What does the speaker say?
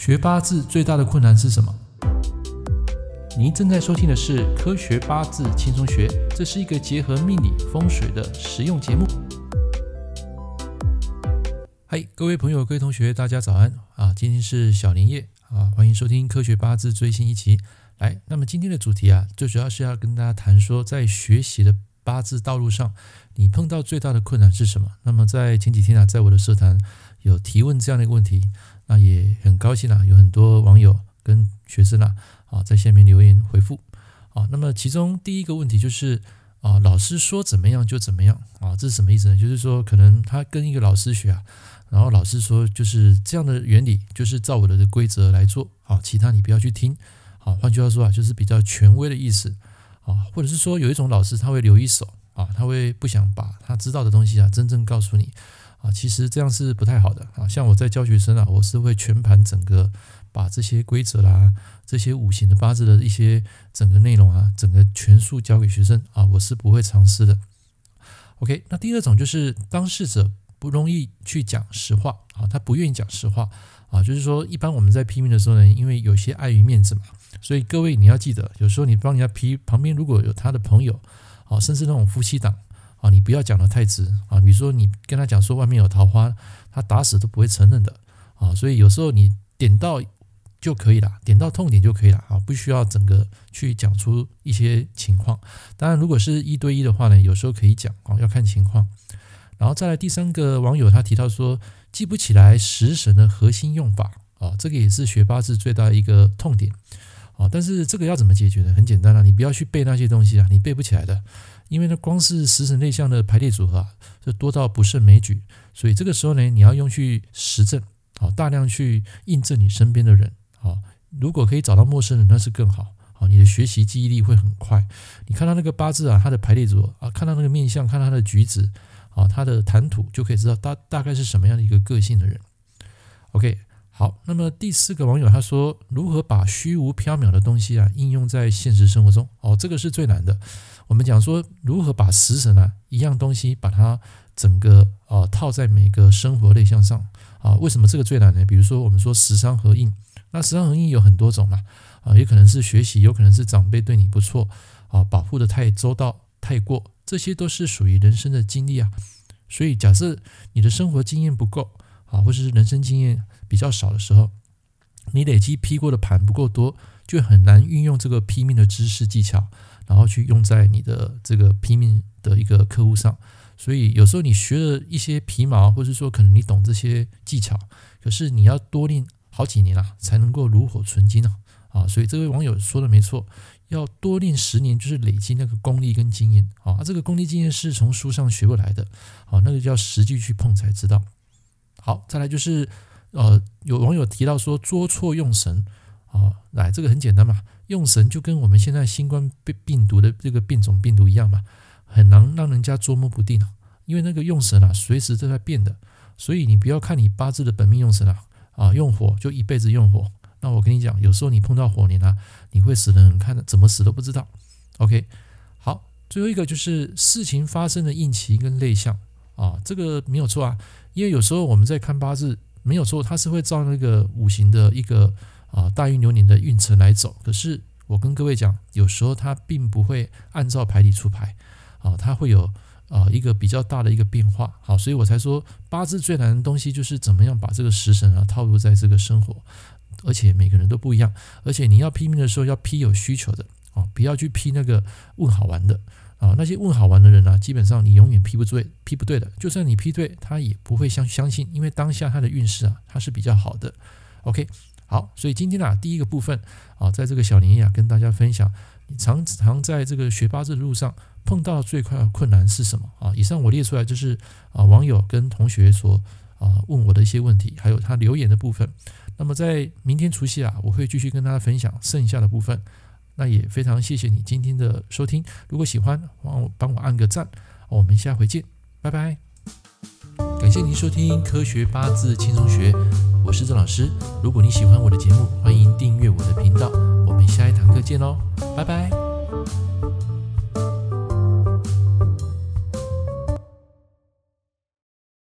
学八字最大的困难是什么？您正在收听的是《科学八字轻松学》，这是一个结合命理风水的实用节目。嗨，各位朋友、各位同学，大家早安啊！今天是小年夜啊，欢迎收听《科学八字》最新一期。来，那么今天的主题啊，最主要是要跟大家谈说，在学习的八字道路上，你碰到最大的困难是什么？那么在前几天啊，在我的社团有提问这样的一个问题。那也很高兴啊，有很多网友跟学生啊啊在下面留言回复啊。那么其中第一个问题就是啊，老师说怎么样就怎么样啊，这是什么意思呢？就是说可能他跟一个老师学啊，然后老师说就是这样的原理，就是照我的规则来做啊，其他你不要去听啊。换句话说啊，就是比较权威的意思啊，或者是说有一种老师他会留一手啊，他会不想把他知道的东西啊真正告诉你。啊，其实这样是不太好的啊。像我在教学生啊，我是会全盘整个把这些规则啦、这些五行的八字的一些整个内容啊，整个全数教给学生啊，我是不会尝试的。OK，那第二种就是当事者不容易去讲实话啊，他不愿意讲实话啊，就是说一般我们在批命的时候呢，因为有些碍于面子嘛，所以各位你要记得，有时候你帮人家批，旁边如果有他的朋友啊，甚至那种夫妻档。啊，你不要讲得太直啊！比如说，你跟他讲说外面有桃花，他打死都不会承认的啊！所以有时候你点到就可以了，点到痛点就可以了啊，不需要整个去讲出一些情况。当然，如果是一对一的话呢，有时候可以讲啊，要看情况。然后再来第三个网友他提到说，记不起来食神的核心用法啊，这个也是学八字最大一个痛点啊。但是这个要怎么解决呢？很简单啊，你不要去背那些东西啊，你背不起来的。因为呢，光是食神内向的排列组合啊，就多到不胜枚举，所以这个时候呢，你要用去实证，啊，大量去印证你身边的人，啊，如果可以找到陌生人，那是更好，啊，你的学习记忆力会很快。你看到那个八字啊，它的排列组合啊，看到那个面相，看到他的举止，啊，他的谈吐，就可以知道大大概是什么样的一个个性的人。OK。好，那么第四个网友他说，如何把虚无缥缈的东西啊应用在现实生活中？哦，这个是最难的。我们讲说，如何把食神啊一样东西把它整个呃套在每个生活类象上啊？为什么这个最难呢？比如说我们说食伤合印，那食伤合印有很多种嘛啊，也可能是学习，有可能是长辈对你不错啊，保护得太周到太过，这些都是属于人生的经历啊。所以假设你的生活经验不够啊，或者是人生经验。比较少的时候，你累积批过的盘不够多，就很难运用这个批命的知识技巧，然后去用在你的这个批命的一个客户上。所以有时候你学了一些皮毛，或者说可能你懂这些技巧，可是你要多练好几年啊，才能够炉火纯青啊！啊，所以这位网友说的没错，要多练十年，就是累积那个功力跟经验啊。这个功力经验是从书上学不来的啊，那个叫实际去碰才知道。好，再来就是。呃，有网友提到说捉错用神啊，来，这个很简单嘛，用神就跟我们现在新冠病病毒的这个变种病毒一样嘛，很难让人家捉摸不定啊，因为那个用神啊，随时都在变的，所以你不要看你八字的本命用神啊，啊，用火就一辈子用火，那我跟你讲，有时候你碰到火年啊，你会死得很看的，怎么死都不知道。OK，好，最后一个就是事情发生的应期跟类象啊，这个没有错啊，因为有时候我们在看八字。没有错，它是会照那个五行的一个啊大运流年的运程来走。可是我跟各位讲，有时候它并不会按照牌理出牌啊，它会有啊一个比较大的一个变化。好，所以我才说八字最难的东西就是怎么样把这个食神啊套入在这个生活，而且每个人都不一样，而且你要批命的时候要批有需求的啊，不要去批那个问好玩的。啊，那些问好玩的人呢、啊，基本上你永远批不对，批不对的。就算你批对，他也不会相相信，因为当下他的运势啊，他是比较好的。OK，好，所以今天、啊，第一个部分啊，在这个小年夜啊，跟大家分享，你常常在这个学八字的路上碰到最快的困难是什么啊？以上我列出来就是啊，网友跟同学所啊问我的一些问题，还有他留言的部分。那么在明天除夕啊，我会继续跟大家分享剩下的部分。那也非常谢谢你今天的收听，如果喜欢，帮我帮我按个赞，我们下回见，拜拜。感谢您收听《科学八字轻松学》，我是郑老师。如果你喜欢我的节目，欢迎订阅我的频道。我们下一堂课见喽，拜拜。